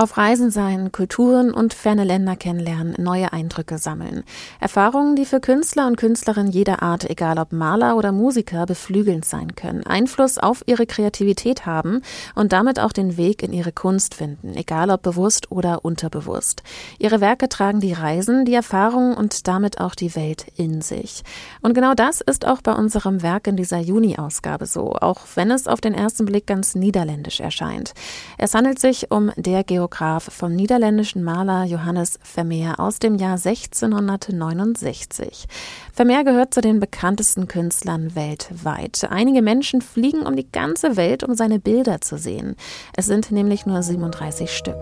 Auf Reisen sein, Kulturen und ferne Länder kennenlernen, neue Eindrücke sammeln. Erfahrungen, die für Künstler und Künstlerinnen jeder Art, egal ob Maler oder Musiker, beflügelnd sein können, Einfluss auf ihre Kreativität haben und damit auch den Weg in ihre Kunst finden, egal ob bewusst oder unterbewusst. Ihre Werke tragen die Reisen, die Erfahrungen und damit auch die Welt in sich. Und genau das ist auch bei unserem Werk in dieser Juni-Ausgabe so, auch wenn es auf den ersten Blick ganz niederländisch erscheint. Es handelt sich um der Geografie Fotograf vom niederländischen Maler Johannes Vermeer aus dem Jahr 1669. Vermeer gehört zu den bekanntesten Künstlern weltweit. Einige Menschen fliegen um die ganze Welt, um seine Bilder zu sehen. Es sind nämlich nur 37 Stück.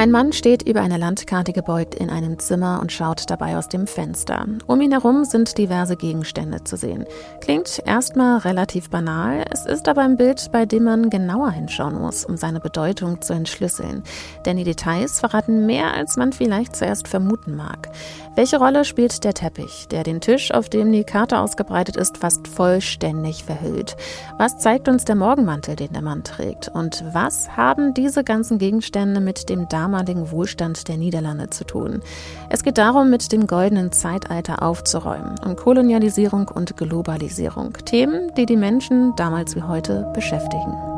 Ein Mann steht über eine Landkarte gebeugt in einem Zimmer und schaut dabei aus dem Fenster. Um ihn herum sind diverse Gegenstände zu sehen. Klingt erstmal relativ banal, es ist aber ein Bild, bei dem man genauer hinschauen muss, um seine Bedeutung zu entschlüsseln. Denn die Details verraten mehr, als man vielleicht zuerst vermuten mag. Welche Rolle spielt der Teppich, der den Tisch, auf dem die Karte ausgebreitet ist, fast vollständig verhüllt? Was zeigt uns der Morgenmantel, den der Mann trägt? Und was haben diese ganzen Gegenstände mit dem damaligen Wohlstand der Niederlande zu tun? Es geht darum, mit dem goldenen Zeitalter aufzuräumen, um Kolonialisierung und Globalisierung. Themen, die die Menschen damals wie heute beschäftigen.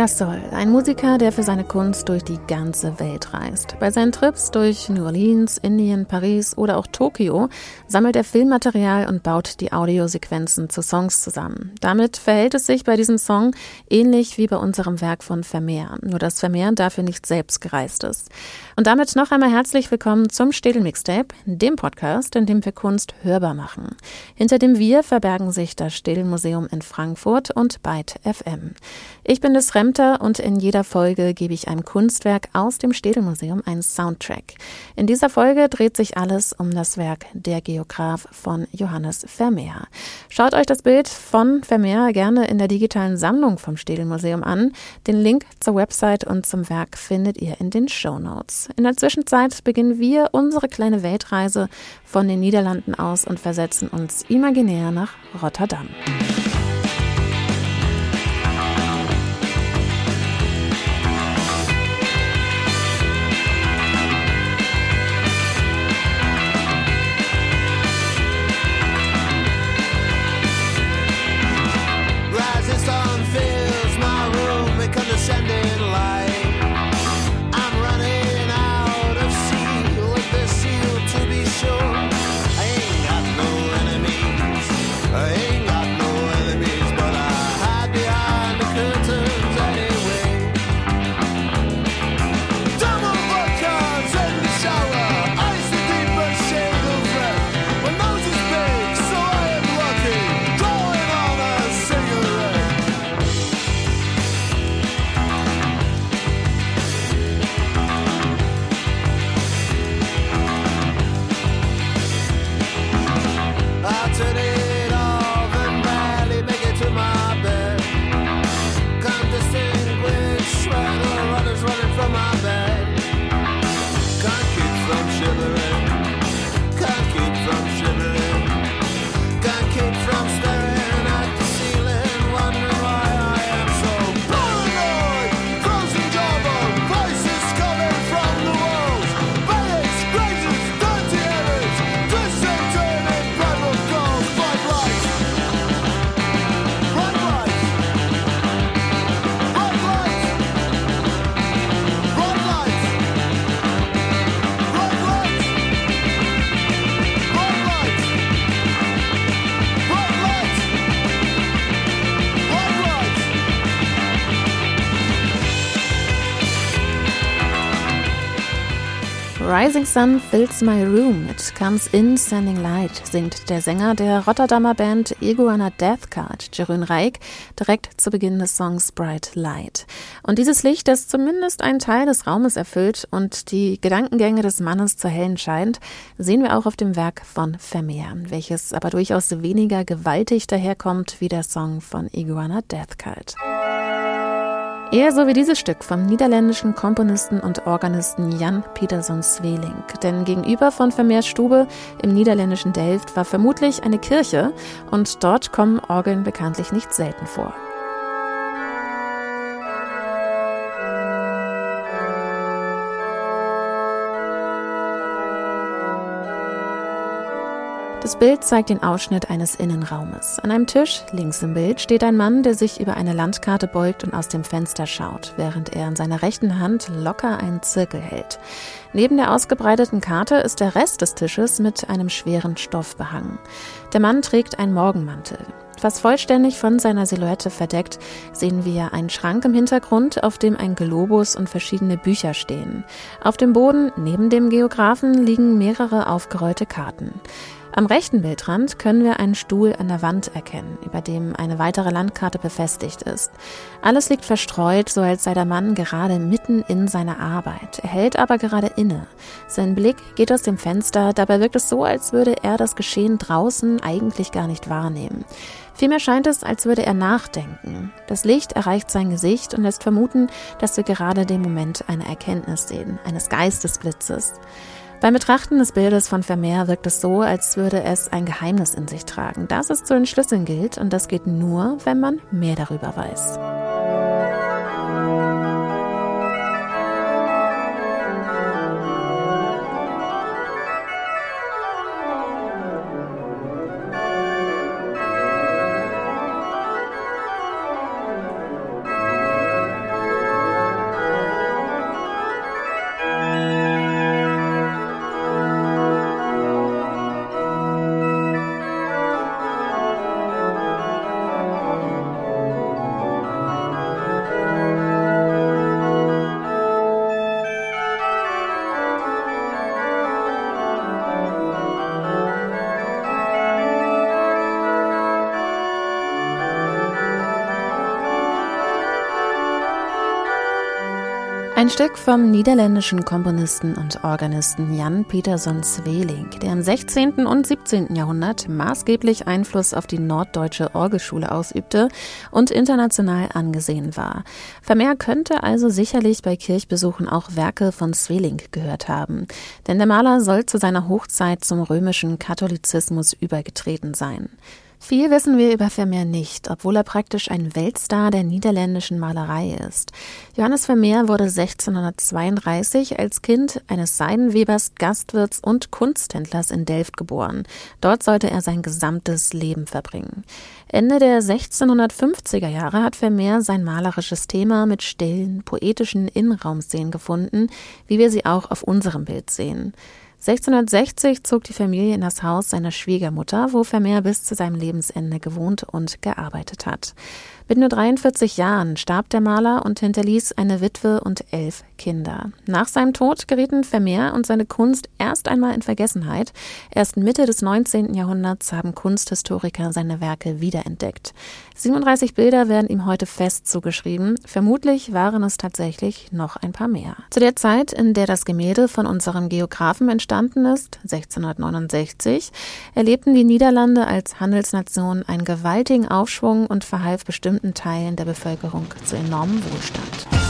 Jassol, ein Musiker, der für seine Kunst durch die ganze Welt reist. Bei seinen Trips durch New Orleans, Indien, Paris oder auch Tokio sammelt er Filmmaterial und baut die Audiosequenzen zu Songs zusammen. Damit verhält es sich bei diesem Song ähnlich wie bei unserem Werk von Vermeer, nur dass Vermeer dafür nicht selbst gereist ist. Und damit noch einmal herzlich willkommen zum Städel Mixtape, dem Podcast, in dem wir Kunst hörbar machen. Hinter dem Wir verbergen sich das Städel Museum in Frankfurt und Byte FM. Ich bin das Fremter und in jeder Folge gebe ich einem Kunstwerk aus dem Städelmuseum einen Soundtrack. In dieser Folge dreht sich alles um das Werk Der Geograph von Johannes Vermeer. Schaut euch das Bild von Vermeer gerne in der digitalen Sammlung vom Städelmuseum an. Den Link zur Website und zum Werk findet ihr in den Show Notes. In der Zwischenzeit beginnen wir unsere kleine Weltreise von den Niederlanden aus und versetzen uns imaginär nach Rotterdam. Rising Sun Fills My Room, It Comes In Standing Light, singt der Sänger der Rotterdamer Band Iguana Death Card, Jerün Reik, direkt zu Beginn des Songs Bright Light. Und dieses Licht, das zumindest einen Teil des Raumes erfüllt und die Gedankengänge des Mannes zu hellen scheint, sehen wir auch auf dem Werk von Vermeer, welches aber durchaus weniger gewaltig daherkommt wie der Song von Iguana Death Card. Eher wie dieses Stück vom niederländischen Komponisten und Organisten Jan Peterson Zweling. Denn gegenüber von Vermeers Stube im niederländischen Delft war vermutlich eine Kirche und dort kommen Orgeln bekanntlich nicht selten vor. Das Bild zeigt den Ausschnitt eines Innenraumes. An einem Tisch, links im Bild, steht ein Mann, der sich über eine Landkarte beugt und aus dem Fenster schaut, während er in seiner rechten Hand locker einen Zirkel hält. Neben der ausgebreiteten Karte ist der Rest des Tisches mit einem schweren Stoff behangen. Der Mann trägt einen Morgenmantel. Fast vollständig von seiner Silhouette verdeckt, sehen wir einen Schrank im Hintergrund, auf dem ein Globus und verschiedene Bücher stehen. Auf dem Boden, neben dem Geografen, liegen mehrere aufgerollte Karten. Am rechten Bildrand können wir einen Stuhl an der Wand erkennen, über dem eine weitere Landkarte befestigt ist. Alles liegt verstreut, so als sei der Mann gerade mitten in seiner Arbeit. Er hält aber gerade inne. Sein Blick geht aus dem Fenster, dabei wirkt es so, als würde er das Geschehen draußen eigentlich gar nicht wahrnehmen. Vielmehr scheint es, als würde er nachdenken. Das Licht erreicht sein Gesicht und lässt vermuten, dass wir gerade den Moment einer Erkenntnis sehen, eines Geistesblitzes. Beim Betrachten des Bildes von Vermeer wirkt es so, als würde es ein Geheimnis in sich tragen, das es zu entschlüsseln gilt und das geht nur, wenn man mehr darüber weiß. Ein Stück vom niederländischen Komponisten und Organisten Jan Peterson Zweling, der im 16. und 17. Jahrhundert maßgeblich Einfluss auf die norddeutsche Orgelschule ausübte und international angesehen war. Vermeer könnte also sicherlich bei Kirchbesuchen auch Werke von Zweling gehört haben, denn der Maler soll zu seiner Hochzeit zum römischen Katholizismus übergetreten sein. Viel wissen wir über Vermeer nicht, obwohl er praktisch ein Weltstar der niederländischen Malerei ist. Johannes Vermeer wurde 1632 als Kind eines Seidenwebers, Gastwirts und Kunsthändlers in Delft geboren. Dort sollte er sein gesamtes Leben verbringen. Ende der 1650er Jahre hat Vermeer sein malerisches Thema mit stillen, poetischen Innenraumszenen gefunden, wie wir sie auch auf unserem Bild sehen. 1660 zog die Familie in das Haus seiner Schwiegermutter, wo Vermeer bis zu seinem Lebensende gewohnt und gearbeitet hat. Mit nur 43 Jahren starb der Maler und hinterließ eine Witwe und elf Kinder. Nach seinem Tod gerieten Vermeer und seine Kunst erst einmal in Vergessenheit. Erst Mitte des 19. Jahrhunderts haben Kunsthistoriker seine Werke wiederentdeckt. 37 Bilder werden ihm heute fest zugeschrieben. Vermutlich waren es tatsächlich noch ein paar mehr. Zu der Zeit, in der das Gemälde von unserem Geografen entstanden ist, 1669, erlebten die Niederlande als Handelsnation einen gewaltigen Aufschwung und verhalf bestimmten bestimmten Teilen der Bevölkerung zu enormem Wohlstand.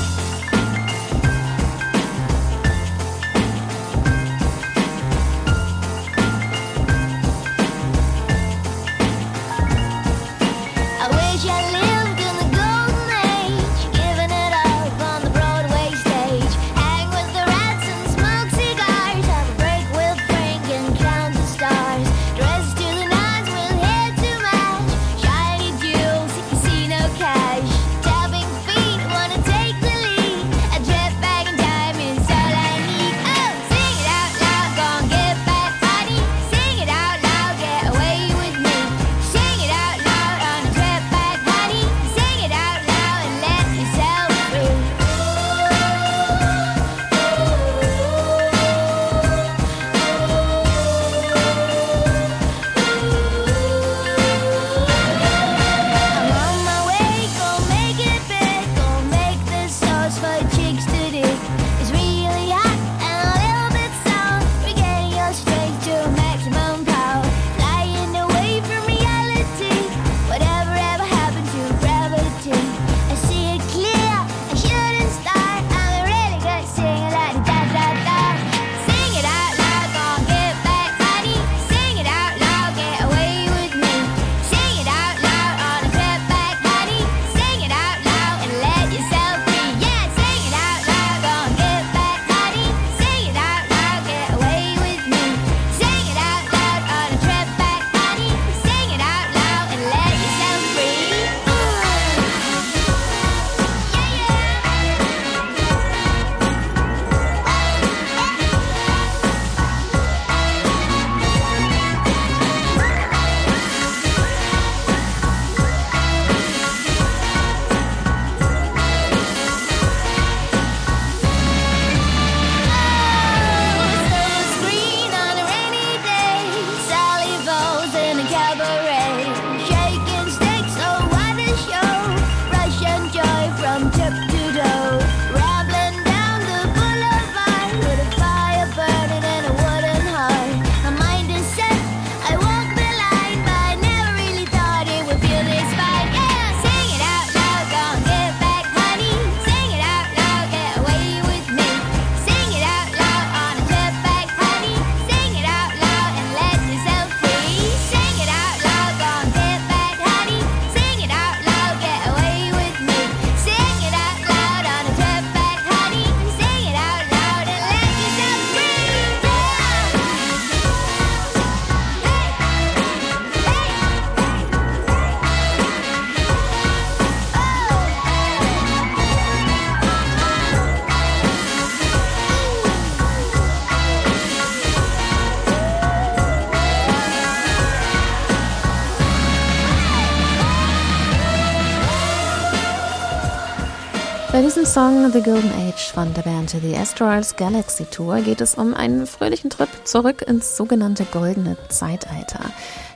Song The Golden Age von der Band The Astrals Galaxy Tour geht es um einen fröhlichen Trip zurück ins sogenannte goldene Zeitalter.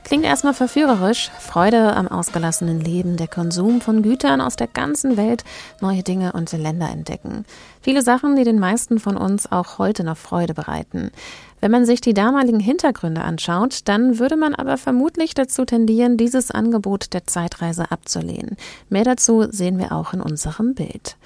Klingt erstmal verführerisch, Freude am ausgelassenen Leben, der Konsum von Gütern aus der ganzen Welt, neue Dinge und Länder entdecken. Viele Sachen, die den meisten von uns auch heute noch Freude bereiten. Wenn man sich die damaligen Hintergründe anschaut, dann würde man aber vermutlich dazu tendieren, dieses Angebot der Zeitreise abzulehnen. Mehr dazu sehen wir auch in unserem Bild.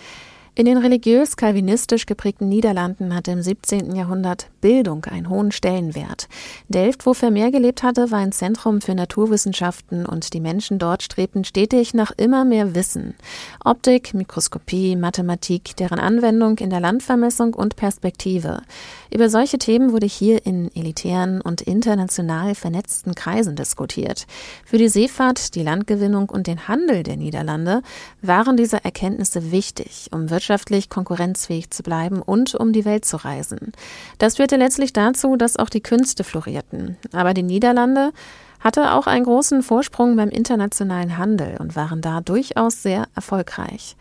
In den religiös-kalvinistisch geprägten Niederlanden hatte im 17. Jahrhundert Bildung einen hohen Stellenwert. Delft, wo Vermeer gelebt hatte, war ein Zentrum für Naturwissenschaften und die Menschen dort strebten stetig nach immer mehr Wissen. Optik, Mikroskopie, Mathematik, deren Anwendung in der Landvermessung und Perspektive. Über solche Themen wurde hier in elitären und international vernetzten Kreisen diskutiert. Für die Seefahrt, die Landgewinnung und den Handel der Niederlande waren diese Erkenntnisse wichtig, um wirtschaftlich konkurrenzfähig zu bleiben und um die Welt zu reisen. Das führte letztlich dazu, dass auch die Künste florierten. Aber die Niederlande hatte auch einen großen Vorsprung beim internationalen Handel und waren da durchaus sehr erfolgreich.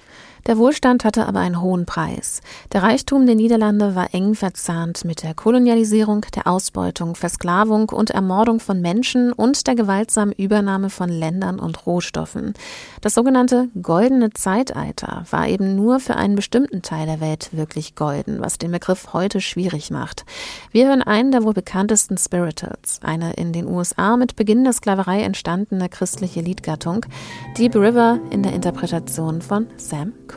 Der Wohlstand hatte aber einen hohen Preis. Der Reichtum der Niederlande war eng verzahnt mit der Kolonialisierung, der Ausbeutung, Versklavung und Ermordung von Menschen und der gewaltsamen Übernahme von Ländern und Rohstoffen. Das sogenannte goldene Zeitalter war eben nur für einen bestimmten Teil der Welt wirklich golden, was den Begriff heute schwierig macht. Wir hören einen der wohl bekanntesten Spirituals, eine in den USA mit Beginn der Sklaverei entstandene christliche Liedgattung, Deep River in der Interpretation von Sam Cooke.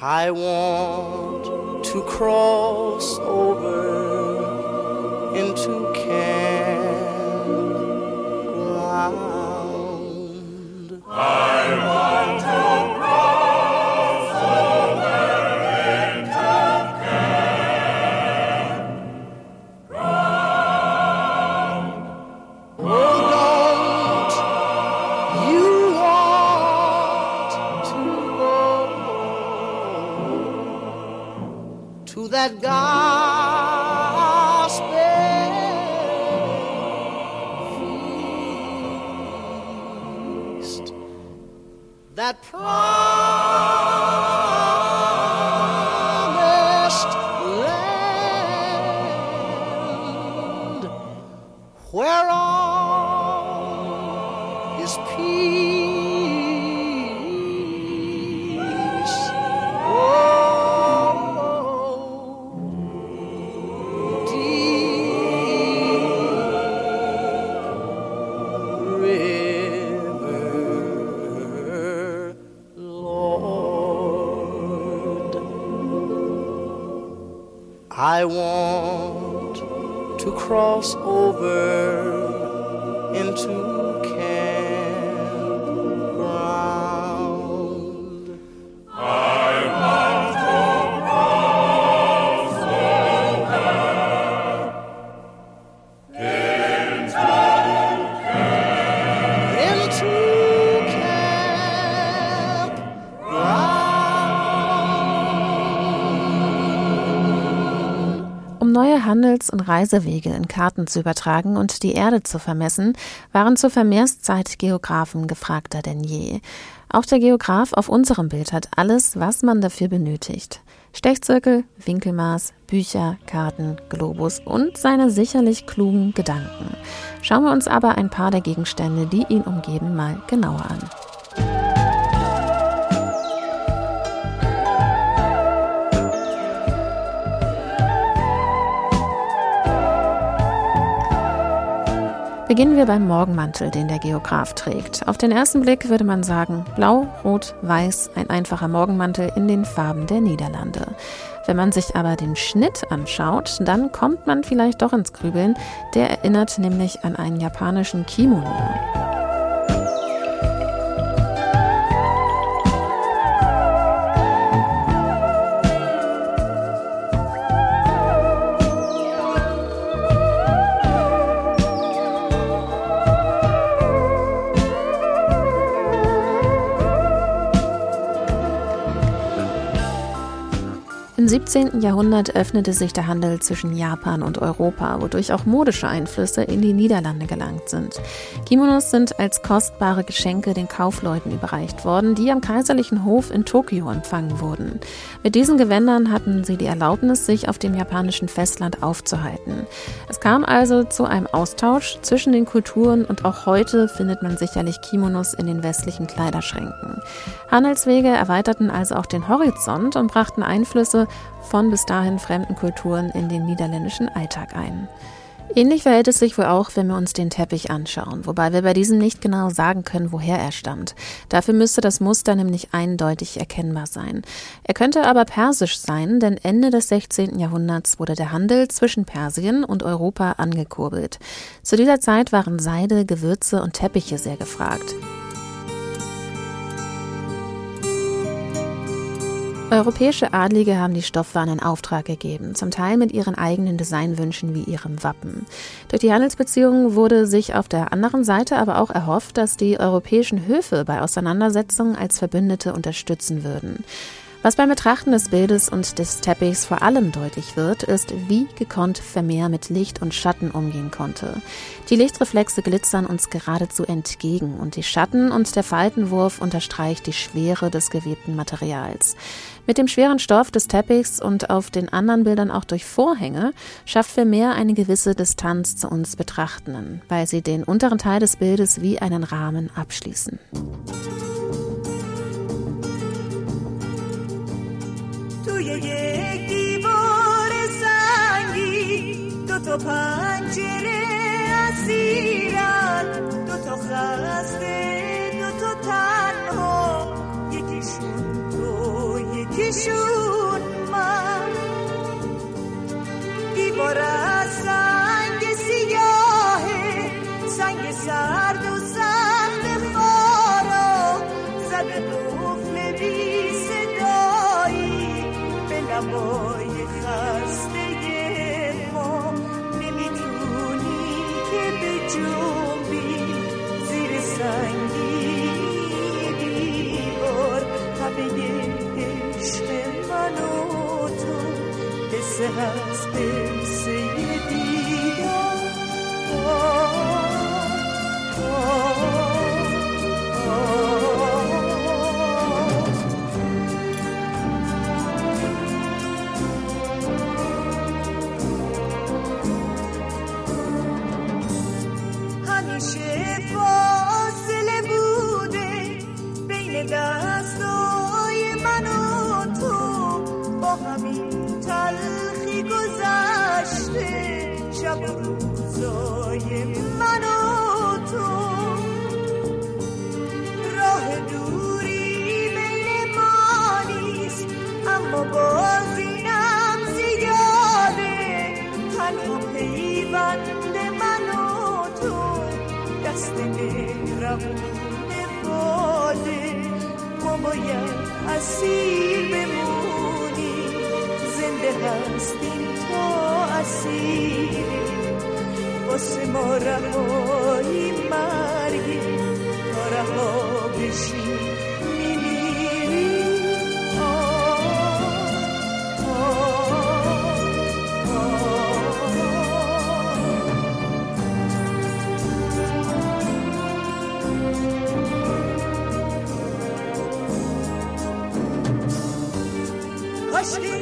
I want to cross Handels- und Reisewege in Karten zu übertragen und die Erde zu vermessen, waren zur Vermehrszeit Geographen gefragter denn je. Auch der Geograph auf unserem Bild hat alles, was man dafür benötigt. Stechzirkel, Winkelmaß, Bücher, Karten, Globus und seine sicherlich klugen Gedanken. Schauen wir uns aber ein paar der Gegenstände, die ihn umgeben, mal genauer an. Beginnen wir beim Morgenmantel, den der Geograf trägt. Auf den ersten Blick würde man sagen, blau, rot, weiß, ein einfacher Morgenmantel in den Farben der Niederlande. Wenn man sich aber den Schnitt anschaut, dann kommt man vielleicht doch ins Grübeln. Der erinnert nämlich an einen japanischen Kimono. Im 17. Jahrhundert öffnete sich der Handel zwischen Japan und Europa, wodurch auch modische Einflüsse in die Niederlande gelangt sind. Kimonos sind als kostbare Geschenke den Kaufleuten überreicht worden, die am kaiserlichen Hof in Tokio empfangen wurden. Mit diesen Gewändern hatten sie die Erlaubnis, sich auf dem japanischen Festland aufzuhalten. Es kam also zu einem Austausch zwischen den Kulturen und auch heute findet man sicherlich Kimonos in den westlichen Kleiderschränken. Handelswege erweiterten also auch den Horizont und brachten Einflüsse von bis dahin fremden Kulturen in den niederländischen Alltag ein. Ähnlich verhält es sich wohl auch, wenn wir uns den Teppich anschauen, wobei wir bei diesem nicht genau sagen können, woher er stammt. Dafür müsste das Muster nämlich eindeutig erkennbar sein. Er könnte aber persisch sein, denn Ende des 16. Jahrhunderts wurde der Handel zwischen Persien und Europa angekurbelt. Zu dieser Zeit waren Seide, Gewürze und Teppiche sehr gefragt. Europäische Adlige haben die Stoffwaren in Auftrag gegeben, zum Teil mit ihren eigenen Designwünschen wie ihrem Wappen. Durch die Handelsbeziehungen wurde sich auf der anderen Seite aber auch erhofft, dass die europäischen Höfe bei Auseinandersetzungen als Verbündete unterstützen würden. Was beim Betrachten des Bildes und des Teppichs vor allem deutlich wird, ist, wie gekonnt Vermeer mit Licht und Schatten umgehen konnte. Die Lichtreflexe glitzern uns geradezu entgegen und die Schatten und der Faltenwurf unterstreicht die Schwere des gewebten Materials. Mit dem schweren Stoff des Teppichs und auf den anderen Bildern auch durch Vorhänge schafft Vermeer eine gewisse Distanz zu uns Betrachtenden, weil sie den unteren Teil des Bildes wie einen Rahmen abschließen. توی یک دیوار سنگی. دو تا پنجره اسیرن دو تا خسته دو تا تنها. یکیشون تو یکیشون من. دیوار از سنگ سیاهه سنگ سرد seas sevdiğim o, o. روون باده ما باید اسیر بمونی. زنده هستیم تا اسیری واسه ما روانی Yes.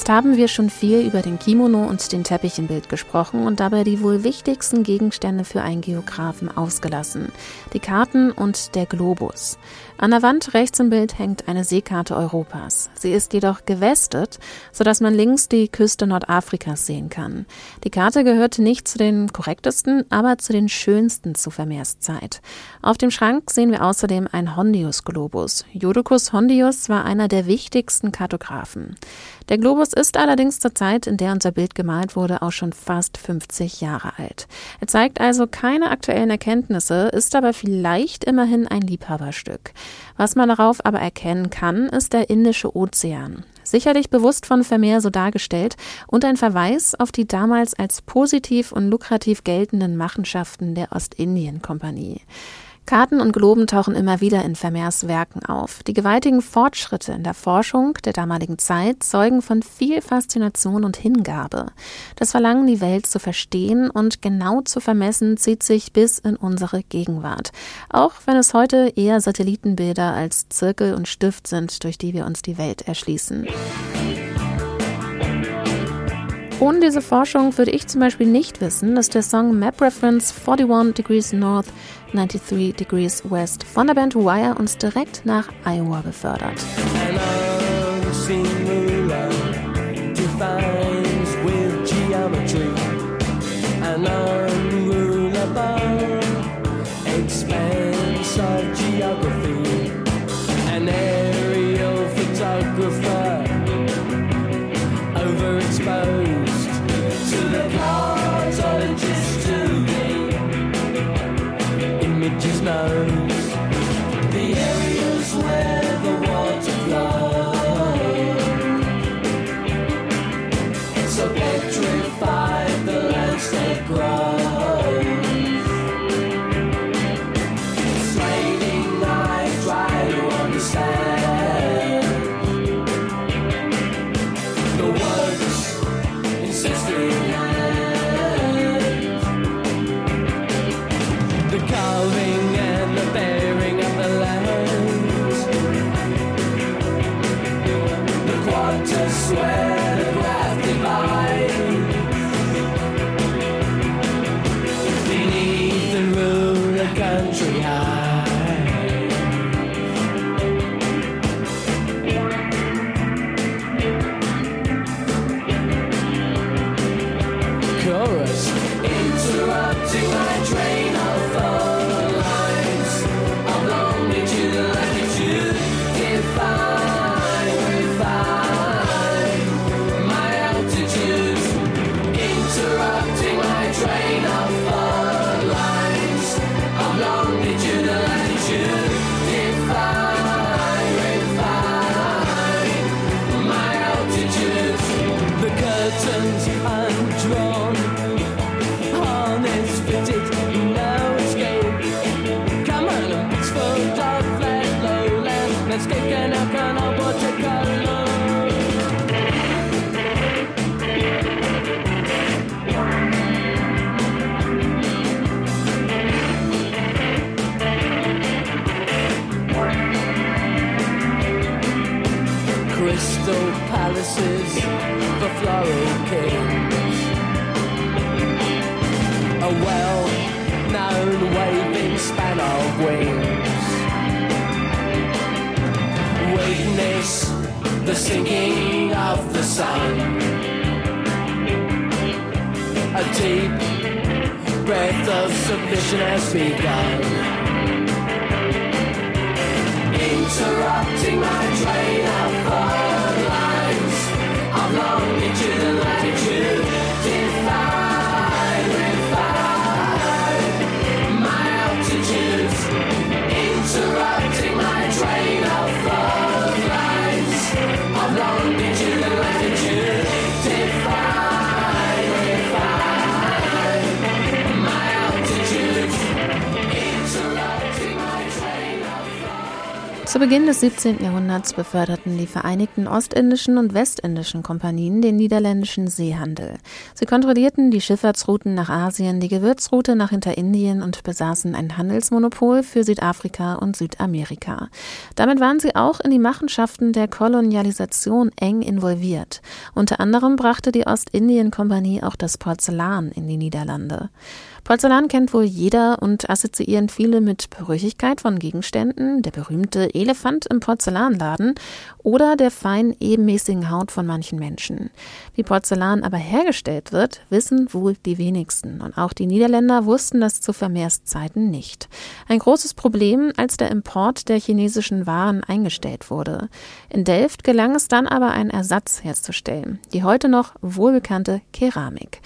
Jetzt haben wir schon viel über den Kimono und den Teppich im Bild gesprochen und dabei die wohl wichtigsten Gegenstände für einen Geografen ausgelassen. Die Karten und der Globus. An der Wand rechts im Bild hängt eine Seekarte Europas. Sie ist jedoch gewestet, sodass man links die Küste Nordafrikas sehen kann. Die Karte gehört nicht zu den korrektesten, aber zu den schönsten zu Vermeerszeit. Auf dem Schrank sehen wir außerdem ein Hondius-Globus. Jodocus Hondius war einer der wichtigsten Kartografen. Der Globus ist allerdings zur Zeit, in der unser Bild gemalt wurde, auch schon fast 50 Jahre alt. Er zeigt also keine aktuellen Erkenntnisse, ist aber vielleicht immerhin ein Liebhaberstück. Was man darauf aber erkennen kann, ist der Indische Ozean. Sicherlich bewusst von Vermeer so dargestellt und ein Verweis auf die damals als positiv und lukrativ geltenden Machenschaften der Ostindien-Kompanie. Karten und Globen tauchen immer wieder in Vermeers Werken auf. Die gewaltigen Fortschritte in der Forschung der damaligen Zeit zeugen von viel Faszination und Hingabe. Das Verlangen, die Welt zu verstehen und genau zu vermessen, zieht sich bis in unsere Gegenwart. Auch wenn es heute eher Satellitenbilder als Zirkel und Stift sind, durch die wir uns die Welt erschließen. Ohne diese Forschung würde ich zum Beispiel nicht wissen, dass der Song Map Reference 41 Degrees North, 93 Degrees West von der Band Wire uns direkt nach Iowa befördert. An the sinking of the sun. A deep breath of submission has begun. Interrupting my train of thought lines of longitude. Zu Beginn des 17. Jahrhunderts beförderten die Vereinigten Ostindischen und Westindischen Kompanien den niederländischen Seehandel. Sie kontrollierten die Schifffahrtsrouten nach Asien, die Gewürzroute nach Hinterindien und besaßen ein Handelsmonopol für Südafrika und Südamerika. Damit waren sie auch in die Machenschaften der Kolonialisation eng involviert. Unter anderem brachte die Ostindien-Kompanie auch das Porzellan in die Niederlande. Porzellan kennt wohl jeder und assoziieren viele mit Brüchigkeit von Gegenständen, der berühmte Elefant im Porzellanladen oder der fein ebenmäßigen Haut von manchen Menschen. Wie Porzellan aber hergestellt wird, wissen wohl die wenigsten und auch die Niederländer wussten das zu Vermehrszeiten nicht. Ein großes Problem, als der Import der chinesischen Waren eingestellt wurde. In Delft gelang es dann aber, einen Ersatz herzustellen, die heute noch wohlbekannte Keramik.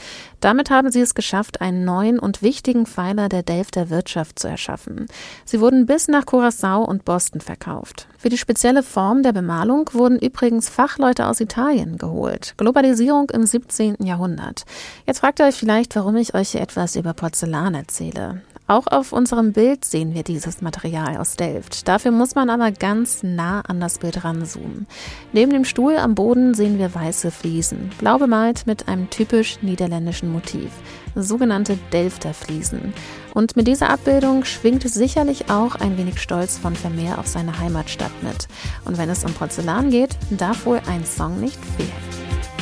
Damit haben sie es geschafft, einen neuen und wichtigen Pfeiler der Delfter Wirtschaft zu erschaffen. Sie wurden bis nach Curacao und Boston verkauft. Für die spezielle Form der Bemalung wurden übrigens Fachleute aus Italien geholt. Globalisierung im 17. Jahrhundert. Jetzt fragt ihr euch vielleicht, warum ich euch hier etwas über Porzellan erzähle. Auch auf unserem Bild sehen wir dieses Material aus Delft. Dafür muss man aber ganz nah an das Bild ranzoomen. Neben dem Stuhl am Boden sehen wir weiße Fliesen, blau bemalt mit einem typisch niederländischen Motiv, sogenannte Delfter Fliesen. Und mit dieser Abbildung schwingt sicherlich auch ein wenig Stolz von Vermeer auf seine Heimatstadt mit. Und wenn es um Porzellan geht, darf wohl ein Song nicht fehlen.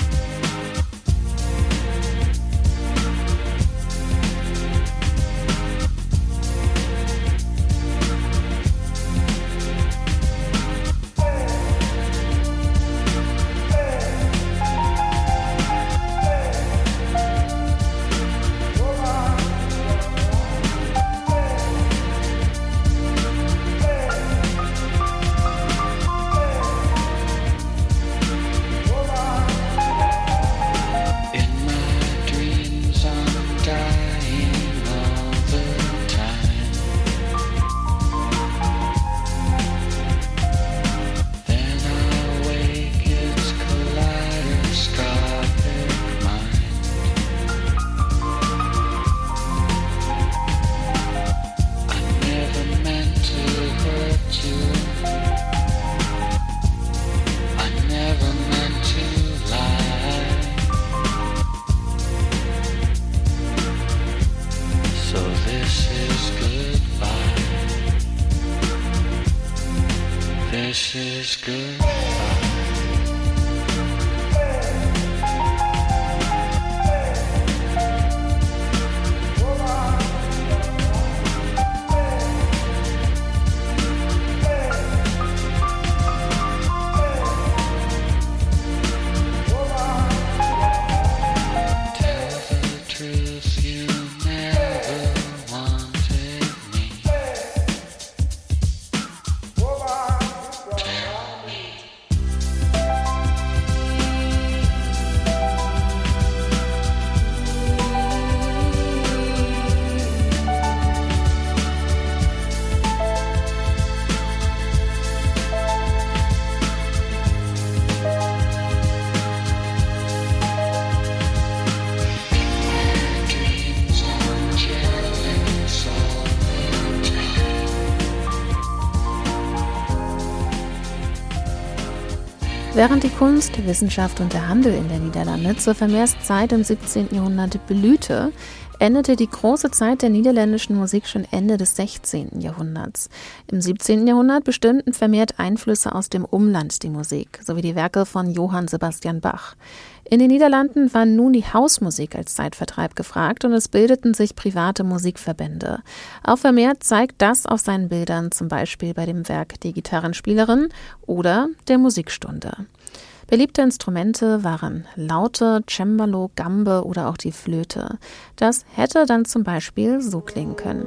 Während die Kunst, Wissenschaft und der Handel in der Niederlande zur Vermehrszeit im 17. Jahrhundert blühte, endete die große Zeit der niederländischen Musik schon Ende des 16. Jahrhunderts. Im 17. Jahrhundert bestimmten vermehrt Einflüsse aus dem Umland die Musik, sowie die Werke von Johann Sebastian Bach. In den Niederlanden war nun die Hausmusik als Zeitvertreib gefragt und es bildeten sich private Musikverbände. Auch vermehrt zeigt das auf seinen Bildern, zum Beispiel bei dem Werk Die Gitarrenspielerin oder der Musikstunde. Beliebte Instrumente waren Laute, Cembalo, Gambe oder auch die Flöte. Das hätte dann zum Beispiel so klingen können.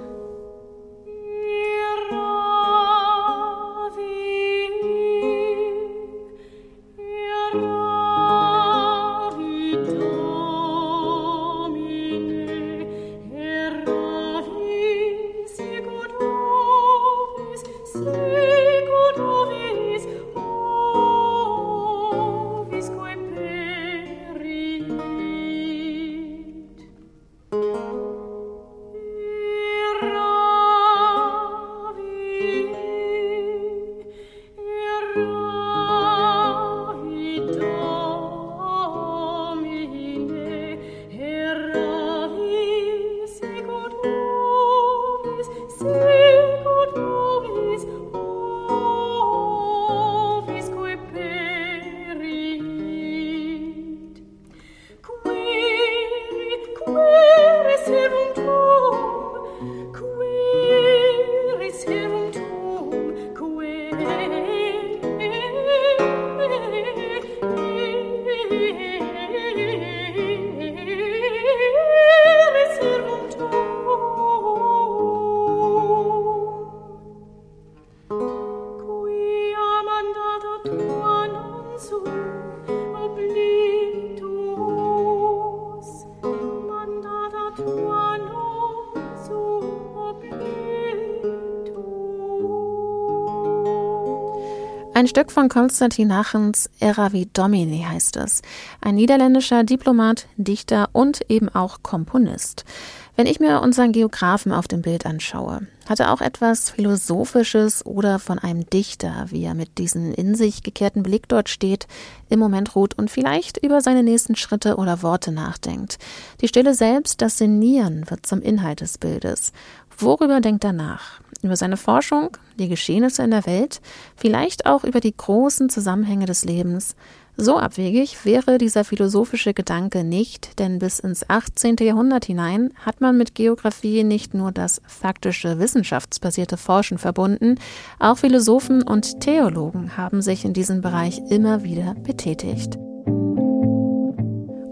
Ein Stück von Konstantin Nachens Eravi Domini heißt es. Ein niederländischer Diplomat, Dichter und eben auch Komponist. Wenn ich mir unseren Geografen auf dem Bild anschaue, hat er auch etwas Philosophisches oder von einem Dichter, wie er mit diesem in sich gekehrten Blick dort steht, im Moment ruht und vielleicht über seine nächsten Schritte oder Worte nachdenkt. Die Stille selbst, das Sinnieren, wird zum Inhalt des Bildes. Worüber denkt er nach? Über seine Forschung, die Geschehnisse in der Welt, vielleicht auch über die großen Zusammenhänge des Lebens, so abwegig wäre dieser philosophische Gedanke nicht, denn bis ins 18. Jahrhundert hinein hat man mit Geographie nicht nur das faktische wissenschaftsbasierte Forschen verbunden, auch Philosophen und Theologen haben sich in diesem Bereich immer wieder betätigt.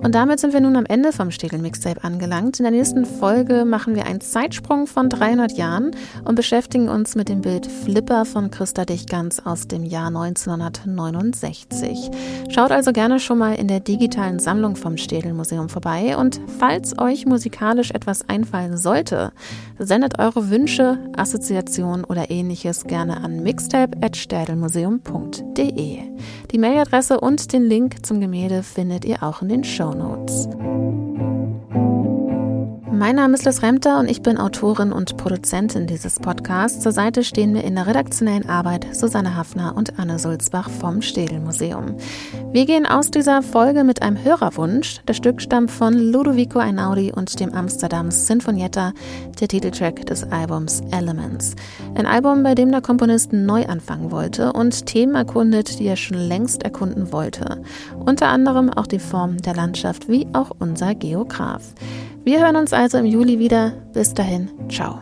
Und damit sind wir nun am Ende vom Städel Mixtape angelangt. In der nächsten Folge machen wir einen Zeitsprung von 300 Jahren und beschäftigen uns mit dem Bild Flipper von Christa Dichgans aus dem Jahr 1969. Schaut also gerne schon mal in der digitalen Sammlung vom Städel Museum vorbei und falls euch musikalisch etwas einfallen sollte, sendet eure Wünsche, Assoziationen oder ähnliches gerne an mixtape@städelmuseum.de. Die Mailadresse und den Link zum Gemälde findet ihr auch in den Show Notes. Mein Name ist Liz Remter und ich bin Autorin und Produzentin dieses Podcasts. Zur Seite stehen mir in der redaktionellen Arbeit Susanne Hafner und Anne Sulzbach vom Städel Museum. Wir gehen aus dieser Folge mit einem Hörerwunsch. Das Stück stammt von Ludovico Einaudi und dem Amsterdam Sinfonietta, der Titeltrack des Albums Elements. Ein Album, bei dem der Komponist neu anfangen wollte und Themen erkundet, die er schon längst erkunden wollte. Unter anderem auch die Form der Landschaft wie auch unser Geograf. Wir hören uns also im Juli wieder. Bis dahin, ciao.